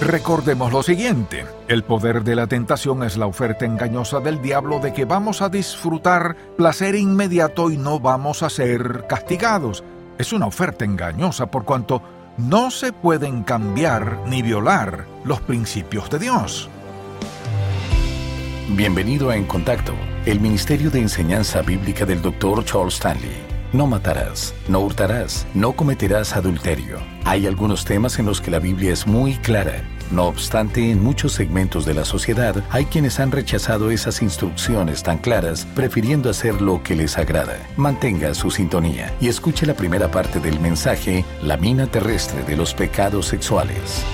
Recordemos lo siguiente, el poder de la tentación es la oferta engañosa del diablo de que vamos a disfrutar placer inmediato y no vamos a ser castigados. Es una oferta engañosa por cuanto no se pueden cambiar ni violar los principios de Dios. Bienvenido a En Contacto, el Ministerio de Enseñanza Bíblica del Dr. Charles Stanley. No matarás, no hurtarás, no cometerás adulterio. Hay algunos temas en los que la Biblia es muy clara. No obstante, en muchos segmentos de la sociedad hay quienes han rechazado esas instrucciones tan claras, prefiriendo hacer lo que les agrada. Mantenga su sintonía y escuche la primera parte del mensaje, La mina terrestre de los pecados sexuales.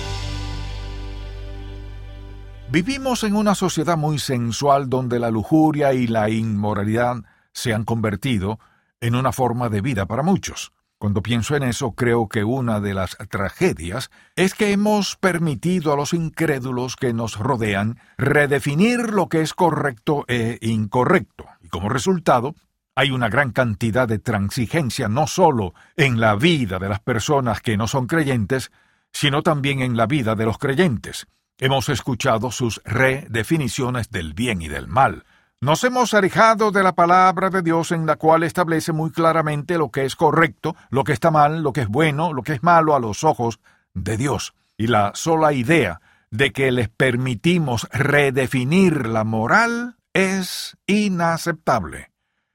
Vivimos en una sociedad muy sensual donde la lujuria y la inmoralidad se han convertido una forma de vida para muchos. Cuando pienso en eso, creo que una de las tragedias es que hemos permitido a los incrédulos que nos rodean redefinir lo que es correcto e incorrecto, y como resultado, hay una gran cantidad de transigencia no solo en la vida de las personas que no son creyentes, sino también en la vida de los creyentes. Hemos escuchado sus redefiniciones del bien y del mal, nos hemos alejado de la palabra de Dios en la cual establece muy claramente lo que es correcto, lo que está mal, lo que es bueno, lo que es malo a los ojos de Dios. Y la sola idea de que les permitimos redefinir la moral es inaceptable.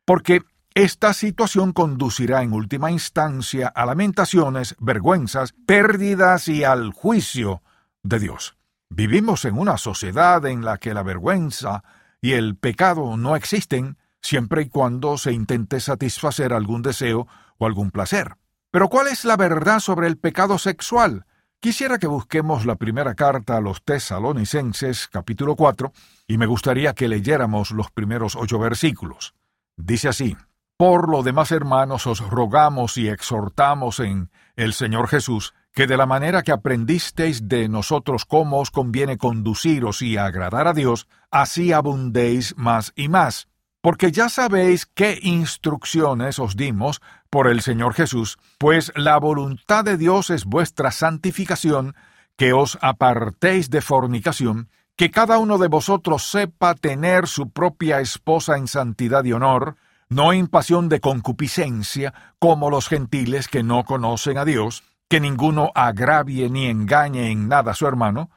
Porque esta situación conducirá en última instancia a lamentaciones, vergüenzas, pérdidas y al juicio de Dios. Vivimos en una sociedad en la que la vergüenza y el pecado no existen siempre y cuando se intente satisfacer algún deseo o algún placer. Pero ¿cuál es la verdad sobre el pecado sexual? Quisiera que busquemos la primera carta a los tesalonicenses capítulo 4 y me gustaría que leyéramos los primeros ocho versículos. Dice así, Por lo demás hermanos os rogamos y exhortamos en el Señor Jesús que de la manera que aprendisteis de nosotros cómo os conviene conduciros y agradar a Dios, así abundéis más y más. Porque ya sabéis qué instrucciones os dimos por el Señor Jesús, pues la voluntad de Dios es vuestra santificación, que os apartéis de fornicación, que cada uno de vosotros sepa tener su propia esposa en santidad y honor, no en pasión de concupiscencia, como los gentiles que no conocen a Dios, que ninguno agravie ni engañe en nada a su hermano,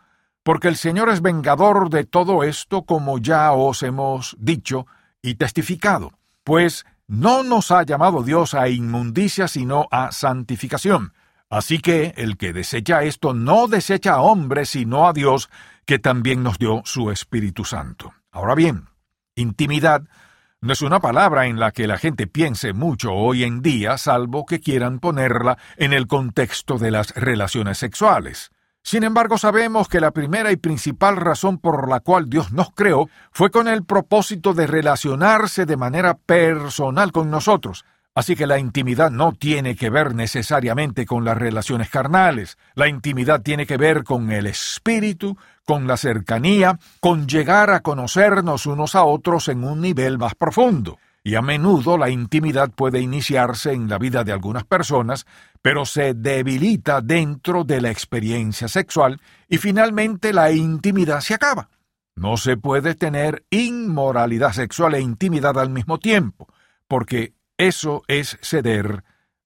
porque el Señor es vengador de todo esto, como ya os hemos dicho y testificado, pues no nos ha llamado Dios a inmundicia, sino a santificación. Así que el que desecha esto no desecha a hombre, sino a Dios, que también nos dio su Espíritu Santo. Ahora bien, intimidad no es una palabra en la que la gente piense mucho hoy en día, salvo que quieran ponerla en el contexto de las relaciones sexuales. Sin embargo, sabemos que la primera y principal razón por la cual Dios nos creó fue con el propósito de relacionarse de manera personal con nosotros, Así que la intimidad no tiene que ver necesariamente con las relaciones carnales, la intimidad tiene que ver con el espíritu, con la cercanía, con llegar a conocernos unos a otros en un nivel más profundo. Y a menudo la intimidad puede iniciarse en la vida de algunas personas, pero se debilita dentro de la experiencia sexual y finalmente la intimidad se acaba. No se puede tener inmoralidad sexual e intimidad al mismo tiempo, porque eso es ceder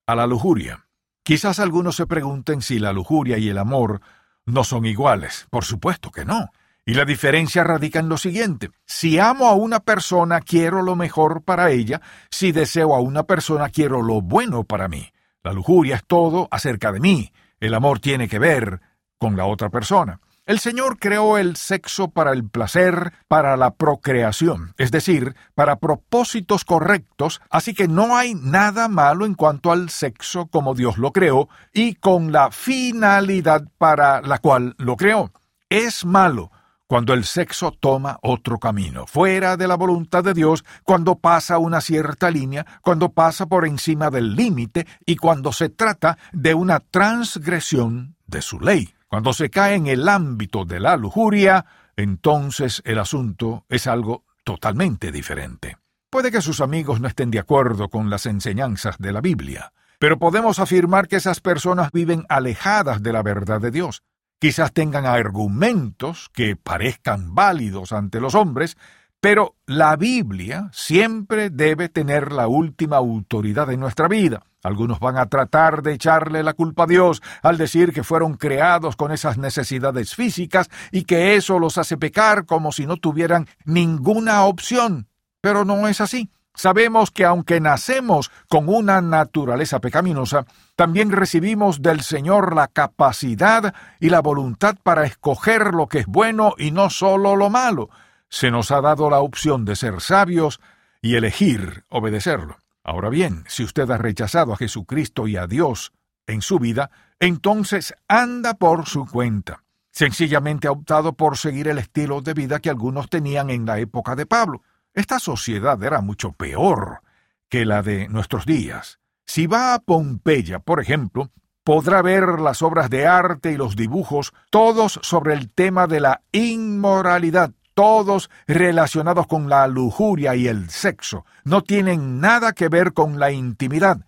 a la lujuria. Quizás algunos se pregunten si la lujuria y el amor no son iguales. Por supuesto que no. Y la diferencia radica en lo siguiente. Si amo a una persona, quiero lo mejor para ella. Si deseo a una persona, quiero lo bueno para mí. La lujuria es todo acerca de mí. El amor tiene que ver con la otra persona. El Señor creó el sexo para el placer, para la procreación, es decir, para propósitos correctos, así que no hay nada malo en cuanto al sexo como Dios lo creó y con la finalidad para la cual lo creó. Es malo cuando el sexo toma otro camino, fuera de la voluntad de Dios, cuando pasa una cierta línea, cuando pasa por encima del límite y cuando se trata de una transgresión de su ley. Cuando se cae en el ámbito de la lujuria, entonces el asunto es algo totalmente diferente. Puede que sus amigos no estén de acuerdo con las enseñanzas de la Biblia, pero podemos afirmar que esas personas viven alejadas de la verdad de Dios. quizás tengan argumentos que parezcan válidos ante los hombres, pero la Biblia siempre debe tener la última autoridad en nuestra vida. Algunos van a tratar de echarle la culpa a Dios al decir que fueron creados con esas necesidades físicas y que eso los hace pecar como si no tuvieran ninguna opción. Pero no es así. Sabemos que aunque nacemos con una naturaleza pecaminosa, también recibimos del Señor la capacidad y la voluntad para escoger lo que es bueno y no solo lo malo se nos ha dado la opción de ser sabios y elegir obedecerlo. Ahora bien, si usted ha rechazado a Jesucristo y a Dios en su vida, entonces anda por su cuenta. Sencillamente ha optado por seguir el estilo de vida que algunos tenían en la época de Pablo. Esta sociedad era mucho peor que la de nuestros días. Si va a Pompeya, por ejemplo, podrá ver las obras de arte y los dibujos, todos sobre el tema de la inmoralidad, todos relacionados con la lujuria y el sexo, no tienen nada que ver con la intimidad.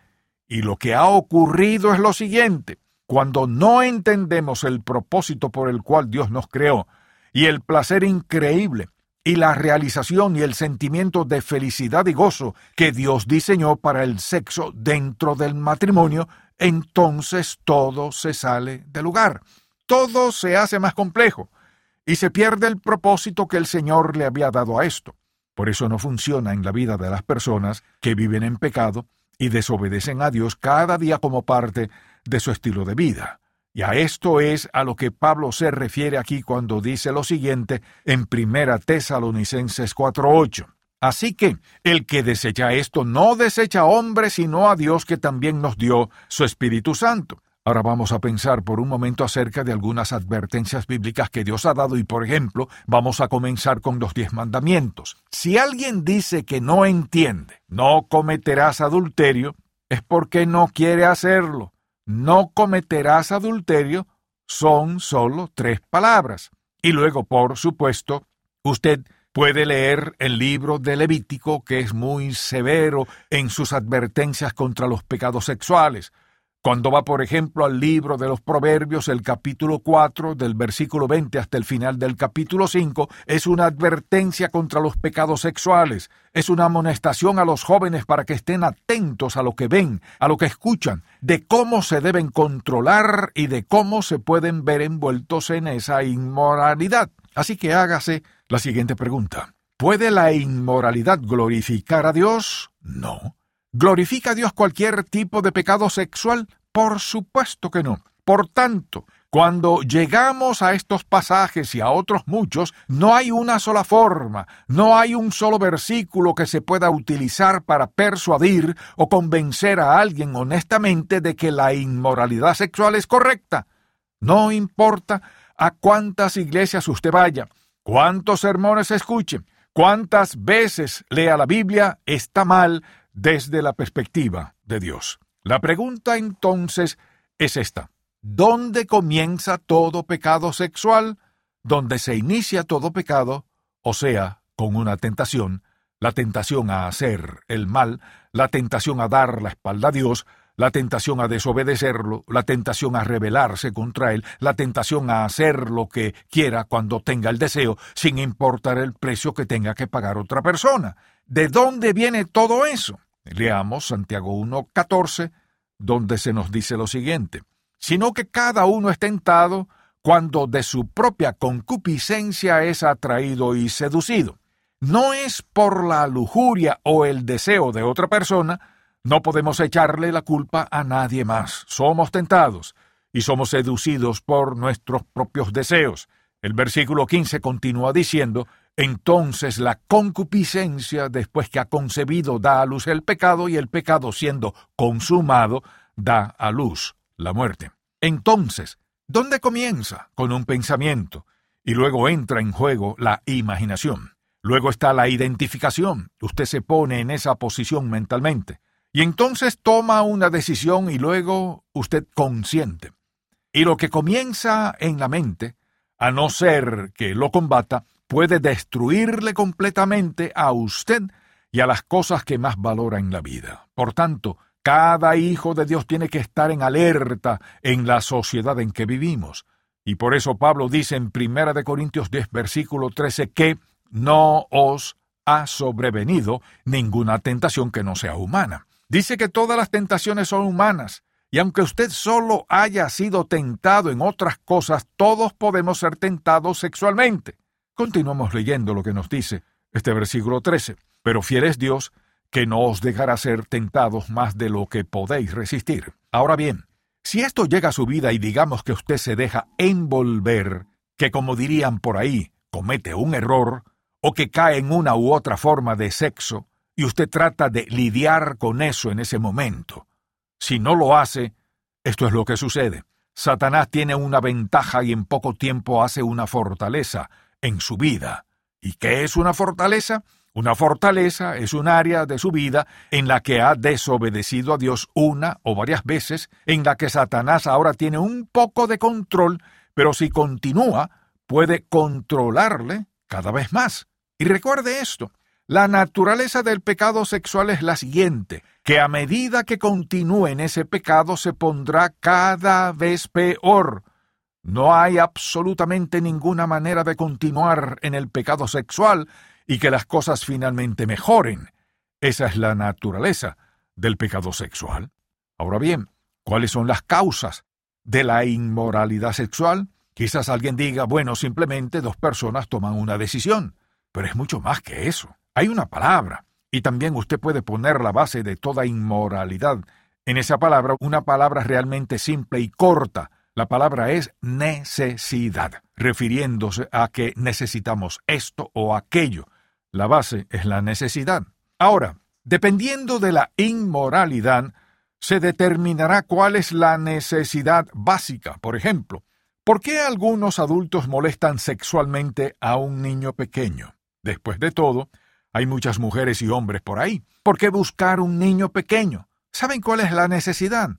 Y lo que ha ocurrido es lo siguiente. Cuando no entendemos el propósito por el cual Dios nos creó, y el placer increíble, y la realización y el sentimiento de felicidad y gozo que Dios diseñó para el sexo dentro del matrimonio, entonces todo se sale del lugar. Todo se hace más complejo y se pierde el propósito que el Señor le había dado a esto. Por eso no funciona en la vida de las personas que viven en pecado y desobedecen a Dios cada día como parte de su estilo de vida. Y a esto es a lo que Pablo se refiere aquí cuando dice lo siguiente en Primera Tesalonicenses 4:8. Así que el que desecha esto no desecha a hombre, sino a Dios que también nos dio su Espíritu Santo. Ahora vamos a pensar por un momento acerca de algunas advertencias bíblicas que Dios ha dado y, por ejemplo, vamos a comenzar con los diez mandamientos. Si alguien dice que no entiende, no cometerás adulterio, es porque no quiere hacerlo. No cometerás adulterio son solo tres palabras. Y luego, por supuesto, usted puede leer el libro de Levítico, que es muy severo en sus advertencias contra los pecados sexuales. Cuando va, por ejemplo, al libro de los Proverbios, el capítulo 4, del versículo 20 hasta el final del capítulo 5, es una advertencia contra los pecados sexuales, es una amonestación a los jóvenes para que estén atentos a lo que ven, a lo que escuchan, de cómo se deben controlar y de cómo se pueden ver envueltos en esa inmoralidad. Así que hágase la siguiente pregunta. ¿Puede la inmoralidad glorificar a Dios? No. ¿Glorifica a Dios cualquier tipo de pecado sexual? Por supuesto que no. Por tanto, cuando llegamos a estos pasajes y a otros muchos, no hay una sola forma, no hay un solo versículo que se pueda utilizar para persuadir o convencer a alguien honestamente de que la inmoralidad sexual es correcta. No importa a cuántas iglesias usted vaya, cuántos sermones escuche, cuántas veces lea la Biblia, está mal desde la perspectiva de Dios. La pregunta entonces es esta. ¿Dónde comienza todo pecado sexual? ¿Dónde se inicia todo pecado? O sea, con una tentación, la tentación a hacer el mal, la tentación a dar la espalda a Dios, la tentación a desobedecerlo, la tentación a rebelarse contra él, la tentación a hacer lo que quiera cuando tenga el deseo, sin importar el precio que tenga que pagar otra persona. ¿De dónde viene todo eso? Leamos Santiago 1.14, donde se nos dice lo siguiente, sino que cada uno es tentado cuando de su propia concupiscencia es atraído y seducido. No es por la lujuria o el deseo de otra persona, no podemos echarle la culpa a nadie más. Somos tentados y somos seducidos por nuestros propios deseos. El versículo 15 continúa diciendo, entonces la concupiscencia, después que ha concebido, da a luz el pecado, y el pecado siendo consumado, da a luz la muerte. Entonces, ¿dónde comienza? Con un pensamiento, y luego entra en juego la imaginación. Luego está la identificación. Usted se pone en esa posición mentalmente. Y entonces toma una decisión y luego usted consiente. Y lo que comienza en la mente, a no ser que lo combata, puede destruirle completamente a usted y a las cosas que más valora en la vida. Por tanto, cada hijo de Dios tiene que estar en alerta en la sociedad en que vivimos. Y por eso Pablo dice en 1 de Corintios 10 versículo 13 que no os ha sobrevenido ninguna tentación que no sea humana. Dice que todas las tentaciones son humanas, y aunque usted solo haya sido tentado en otras cosas, todos podemos ser tentados sexualmente. Continuamos leyendo lo que nos dice este versículo 13. Pero fiel es Dios, que no os dejará ser tentados más de lo que podéis resistir. Ahora bien, si esto llega a su vida y digamos que usted se deja envolver, que como dirían por ahí, comete un error, o que cae en una u otra forma de sexo, y usted trata de lidiar con eso en ese momento, si no lo hace, esto es lo que sucede. Satanás tiene una ventaja y en poco tiempo hace una fortaleza en su vida. ¿Y qué es una fortaleza? Una fortaleza es un área de su vida en la que ha desobedecido a Dios una o varias veces, en la que Satanás ahora tiene un poco de control, pero si continúa, puede controlarle cada vez más. Y recuerde esto, la naturaleza del pecado sexual es la siguiente, que a medida que continúe en ese pecado se pondrá cada vez peor. No hay absolutamente ninguna manera de continuar en el pecado sexual y que las cosas finalmente mejoren. Esa es la naturaleza del pecado sexual. Ahora bien, ¿cuáles son las causas de la inmoralidad sexual? Quizás alguien diga, bueno, simplemente dos personas toman una decisión, pero es mucho más que eso. Hay una palabra, y también usted puede poner la base de toda inmoralidad en esa palabra, una palabra realmente simple y corta. La palabra es necesidad, refiriéndose a que necesitamos esto o aquello. La base es la necesidad. Ahora, dependiendo de la inmoralidad, se determinará cuál es la necesidad básica. Por ejemplo, ¿por qué algunos adultos molestan sexualmente a un niño pequeño? Después de todo, hay muchas mujeres y hombres por ahí. ¿Por qué buscar un niño pequeño? ¿Saben cuál es la necesidad?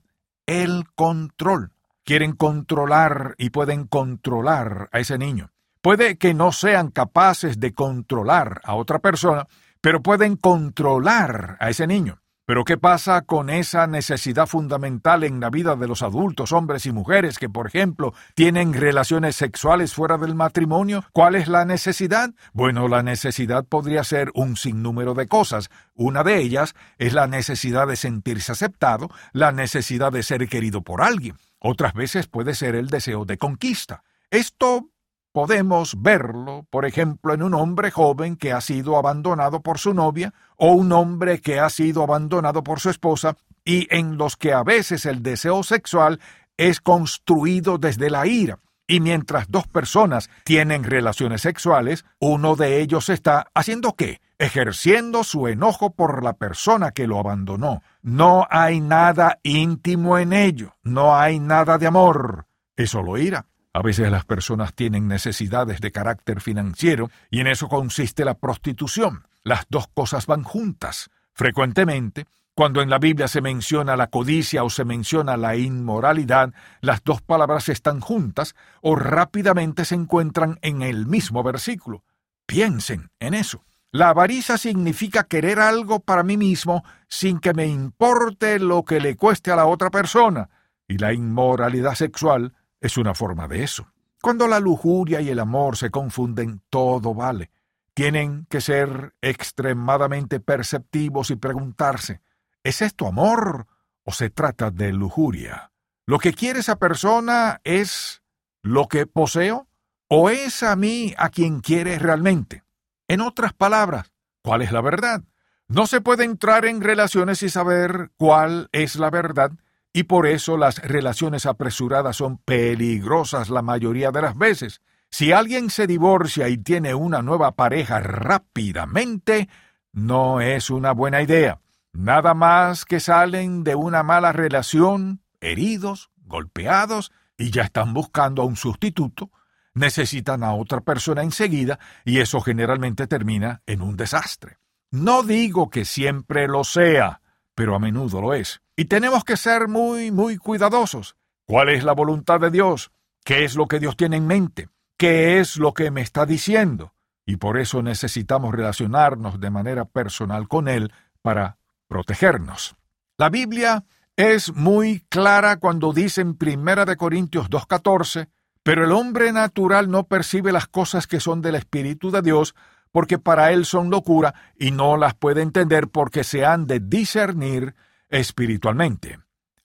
El control. Quieren controlar y pueden controlar a ese niño. Puede que no sean capaces de controlar a otra persona, pero pueden controlar a ese niño. Pero ¿qué pasa con esa necesidad fundamental en la vida de los adultos, hombres y mujeres que, por ejemplo, tienen relaciones sexuales fuera del matrimonio? ¿Cuál es la necesidad? Bueno, la necesidad podría ser un sinnúmero de cosas. Una de ellas es la necesidad de sentirse aceptado, la necesidad de ser querido por alguien. Otras veces puede ser el deseo de conquista. Esto Podemos verlo, por ejemplo, en un hombre joven que ha sido abandonado por su novia o un hombre que ha sido abandonado por su esposa y en los que a veces el deseo sexual es construido desde la ira. Y mientras dos personas tienen relaciones sexuales, uno de ellos está haciendo qué? Ejerciendo su enojo por la persona que lo abandonó. No hay nada íntimo en ello, no hay nada de amor, es solo ira. A veces las personas tienen necesidades de carácter financiero y en eso consiste la prostitución. Las dos cosas van juntas. Frecuentemente, cuando en la Biblia se menciona la codicia o se menciona la inmoralidad, las dos palabras están juntas o rápidamente se encuentran en el mismo versículo. Piensen en eso. La avaricia significa querer algo para mí mismo sin que me importe lo que le cueste a la otra persona, y la inmoralidad sexual es una forma de eso. Cuando la lujuria y el amor se confunden, todo vale. Tienen que ser extremadamente perceptivos y preguntarse, ¿es esto amor o se trata de lujuria? ¿Lo que quiere esa persona es lo que poseo o es a mí a quien quiere realmente? En otras palabras, ¿cuál es la verdad? No se puede entrar en relaciones y saber cuál es la verdad y por eso las relaciones apresuradas son peligrosas la mayoría de las veces. Si alguien se divorcia y tiene una nueva pareja rápidamente, no es una buena idea. Nada más que salen de una mala relación, heridos, golpeados, y ya están buscando a un sustituto, necesitan a otra persona enseguida, y eso generalmente termina en un desastre. No digo que siempre lo sea, pero a menudo lo es. Y tenemos que ser muy, muy cuidadosos. ¿Cuál es la voluntad de Dios? ¿Qué es lo que Dios tiene en mente? ¿Qué es lo que me está diciendo? Y por eso necesitamos relacionarnos de manera personal con Él para protegernos. La Biblia es muy clara cuando dice en Primera de Corintios 2.14, Pero el hombre natural no percibe las cosas que son del Espíritu de Dios, porque para él son locura y no las puede entender porque se han de discernir espiritualmente.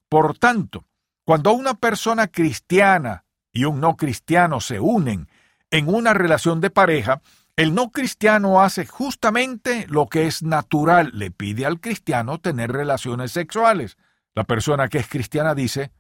Por tanto, cuando una persona cristiana y un no cristiano se unen en una relación de pareja, el no cristiano hace justamente lo que es natural, le pide al cristiano tener relaciones sexuales. La persona que es cristiana dice,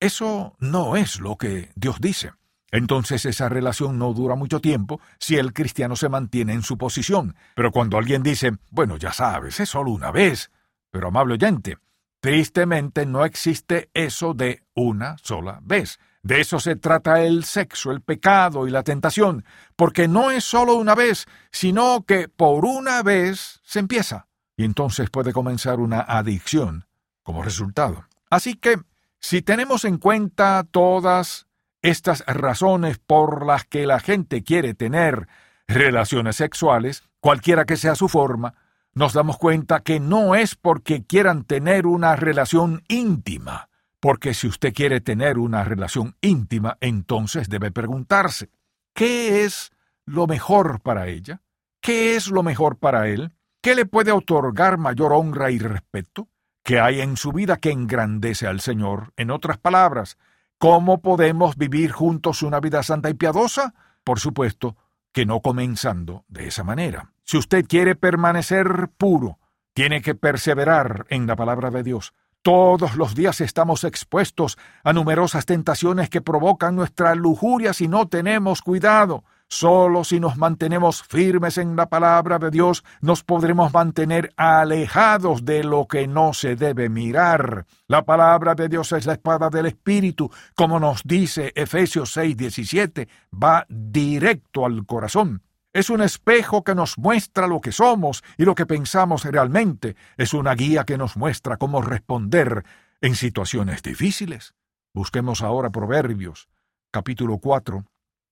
eso no es lo que Dios dice. Entonces esa relación no dura mucho tiempo si el cristiano se mantiene en su posición. Pero cuando alguien dice, bueno, ya sabes, es solo una vez. Pero amable oyente, tristemente no existe eso de una sola vez. De eso se trata el sexo, el pecado y la tentación, porque no es solo una vez, sino que por una vez se empieza, y entonces puede comenzar una adicción como resultado. Así que, si tenemos en cuenta todas estas razones por las que la gente quiere tener relaciones sexuales, cualquiera que sea su forma, nos damos cuenta que no es porque quieran tener una relación íntima, porque si usted quiere tener una relación íntima, entonces debe preguntarse, ¿qué es lo mejor para ella? ¿Qué es lo mejor para él? ¿Qué le puede otorgar mayor honra y respeto? ¿Qué hay en su vida que engrandece al Señor? En otras palabras, ¿cómo podemos vivir juntos una vida santa y piadosa? Por supuesto que no comenzando de esa manera. Si usted quiere permanecer puro, tiene que perseverar en la palabra de Dios. Todos los días estamos expuestos a numerosas tentaciones que provocan nuestra lujuria si no tenemos cuidado. Solo si nos mantenemos firmes en la palabra de Dios nos podremos mantener alejados de lo que no se debe mirar. La palabra de Dios es la espada del Espíritu, como nos dice Efesios 6:17, va directo al corazón. Es un espejo que nos muestra lo que somos y lo que pensamos realmente. Es una guía que nos muestra cómo responder en situaciones difíciles. Busquemos ahora Proverbios, capítulo 4,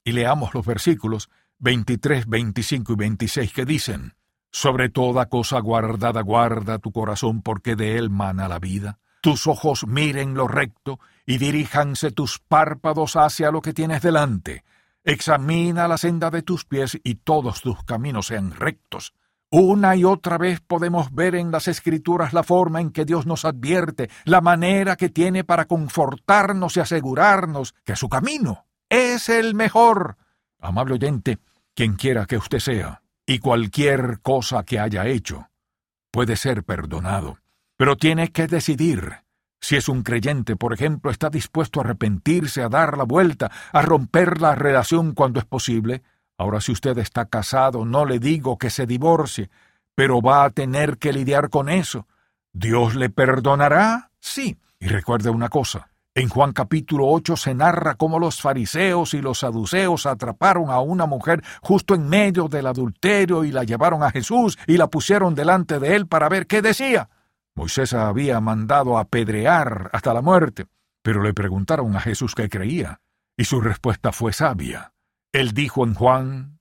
y leamos los versículos 23, 25 y 26 que dicen, Sobre toda cosa guardada guarda tu corazón porque de él mana la vida. Tus ojos miren lo recto y diríjanse tus párpados hacia lo que tienes delante Examina la senda de tus pies y todos tus caminos sean rectos. Una y otra vez podemos ver en las escrituras la forma en que Dios nos advierte, la manera que tiene para confortarnos y asegurarnos que su camino es el mejor. Amable oyente, quien quiera que usted sea, y cualquier cosa que haya hecho, puede ser perdonado. Pero tiene que decidir si es un creyente, por ejemplo, está dispuesto a arrepentirse, a dar la vuelta, a romper la relación cuando es posible. Ahora si usted está casado, no le digo que se divorcie, pero va a tener que lidiar con eso. ¿Dios le perdonará? Sí. Y recuerde una cosa. En Juan capítulo 8 se narra cómo los fariseos y los saduceos atraparon a una mujer justo en medio del adulterio y la llevaron a Jesús y la pusieron delante de él para ver qué decía. Moisés había mandado apedrear hasta la muerte, pero le preguntaron a Jesús qué creía, y su respuesta fue sabia. Él dijo en Juan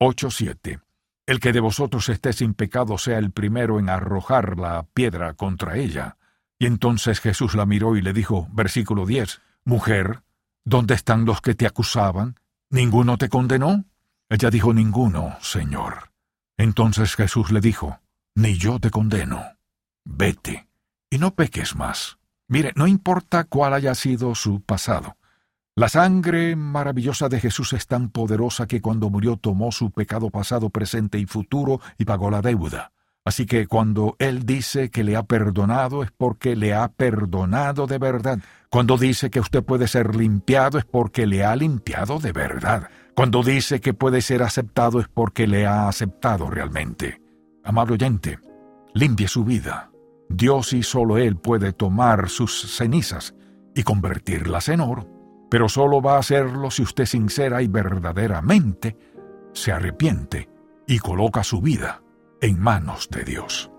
8:7, El que de vosotros esté sin pecado sea el primero en arrojar la piedra contra ella. Y entonces Jesús la miró y le dijo, versículo 10, Mujer, ¿dónde están los que te acusaban? ¿Ninguno te condenó? Ella dijo, Ninguno, Señor. Entonces Jesús le dijo, Ni yo te condeno vete y no peques más. Mire, no importa cuál haya sido su pasado. La sangre maravillosa de Jesús es tan poderosa que cuando murió tomó su pecado pasado, presente y futuro y pagó la deuda. Así que cuando Él dice que le ha perdonado es porque le ha perdonado de verdad. Cuando dice que usted puede ser limpiado es porque le ha limpiado de verdad. Cuando dice que puede ser aceptado es porque le ha aceptado realmente. Amable oyente, limpie su vida Dios y solo Él puede tomar sus cenizas y convertirlas en oro, pero solo va a hacerlo si usted sincera y verdaderamente se arrepiente y coloca su vida en manos de Dios.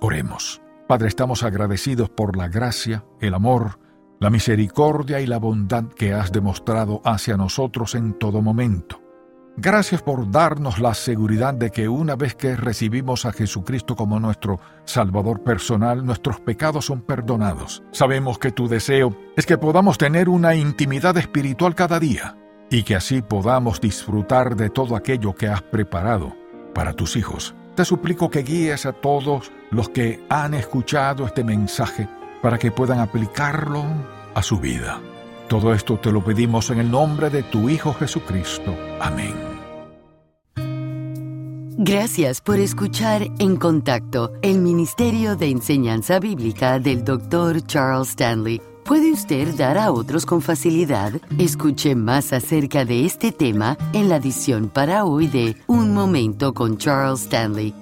Oremos. Padre, estamos agradecidos por la gracia, el amor, la misericordia y la bondad que has demostrado hacia nosotros en todo momento. Gracias por darnos la seguridad de que una vez que recibimos a Jesucristo como nuestro Salvador personal, nuestros pecados son perdonados. Sabemos que tu deseo es que podamos tener una intimidad espiritual cada día y que así podamos disfrutar de todo aquello que has preparado para tus hijos. Te suplico que guíes a todos los que han escuchado este mensaje para que puedan aplicarlo a su vida. Todo esto te lo pedimos en el nombre de tu Hijo Jesucristo. Amén. Gracias por escuchar En Contacto, el Ministerio de Enseñanza Bíblica del Dr. Charles Stanley. ¿Puede usted dar a otros con facilidad? Escuche más acerca de este tema en la edición para hoy de Un Momento con Charles Stanley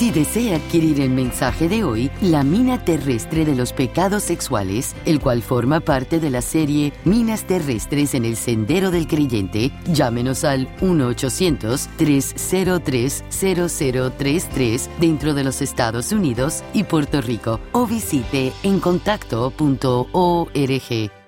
si desea adquirir el mensaje de hoy, La mina terrestre de los pecados sexuales, el cual forma parte de la serie Minas terrestres en el sendero del creyente, llámenos al 1-800-303-0033 dentro de los Estados Unidos y Puerto Rico o visite encontacto.org.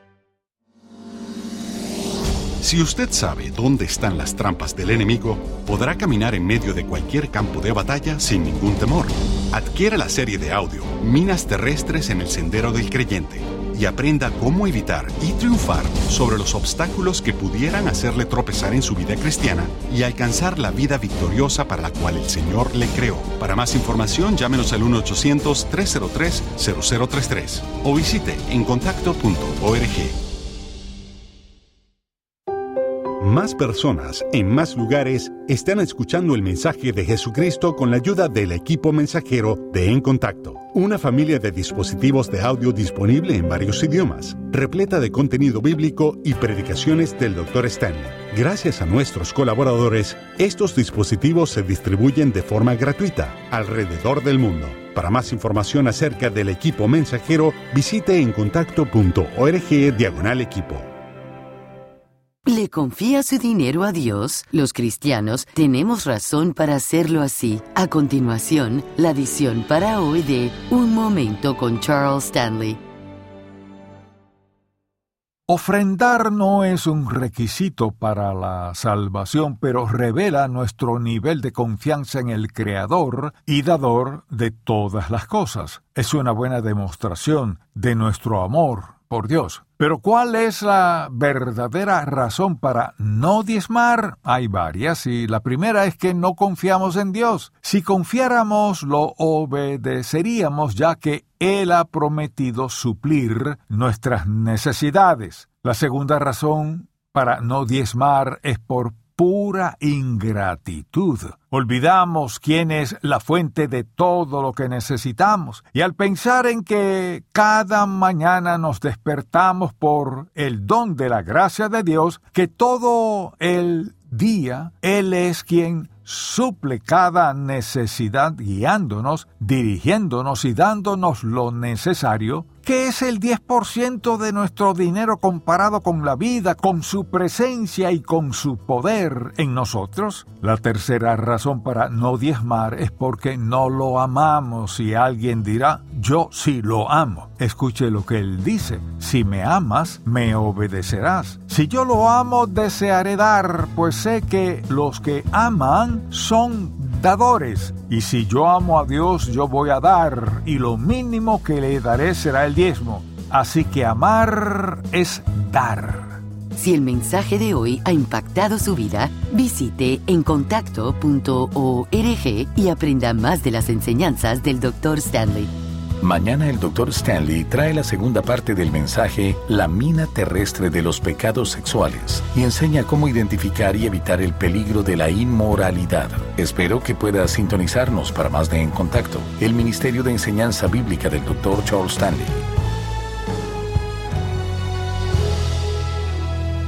Si usted sabe dónde están las trampas del enemigo, podrá caminar en medio de cualquier campo de batalla sin ningún temor. Adquiera la serie de audio Minas Terrestres en el Sendero del Creyente y aprenda cómo evitar y triunfar sobre los obstáculos que pudieran hacerle tropezar en su vida cristiana y alcanzar la vida victoriosa para la cual el Señor le creó. Para más información, llámenos al 1-800-303-0033 o visite encontacto.org. Más personas en más lugares están escuchando el mensaje de Jesucristo con la ayuda del equipo mensajero de En Contacto, una familia de dispositivos de audio disponible en varios idiomas, repleta de contenido bíblico y predicaciones del Dr. Stanley. Gracias a nuestros colaboradores, estos dispositivos se distribuyen de forma gratuita alrededor del mundo. Para más información acerca del equipo mensajero, visite encontacto.org diagonal equipo. ¿Le confía su dinero a Dios? Los cristianos tenemos razón para hacerlo así. A continuación, la edición para hoy de Un Momento con Charles Stanley. Ofrendar no es un requisito para la salvación, pero revela nuestro nivel de confianza en el Creador y Dador de todas las cosas. Es una buena demostración de nuestro amor por Dios. Pero ¿cuál es la verdadera razón para no diezmar? Hay varias y la primera es que no confiamos en Dios. Si confiáramos lo obedeceríamos ya que Él ha prometido suplir nuestras necesidades. La segunda razón para no diezmar es por pura ingratitud. Olvidamos quién es la fuente de todo lo que necesitamos y al pensar en que cada mañana nos despertamos por el don de la gracia de Dios, que todo el día Él es quien suple cada necesidad guiándonos, dirigiéndonos y dándonos lo necesario, ¿Qué es el 10% de nuestro dinero comparado con la vida, con su presencia y con su poder en nosotros? La tercera razón para no diezmar es porque no lo amamos y alguien dirá, yo sí lo amo. Escuche lo que él dice, si me amas, me obedecerás. Si yo lo amo, desearé dar, pues sé que los que aman son dadores. Y si yo amo a Dios, yo voy a dar, y lo mínimo que le daré será el diezmo. Así que amar es dar. Si el mensaje de hoy ha impactado su vida, visite encontacto.org y aprenda más de las enseñanzas del Dr. Stanley. Mañana el Dr. Stanley trae la segunda parte del mensaje La mina terrestre de los pecados sexuales y enseña cómo identificar y evitar el peligro de la inmoralidad. Espero que pueda sintonizarnos para más de En Contacto, el Ministerio de Enseñanza Bíblica del Dr. Charles Stanley.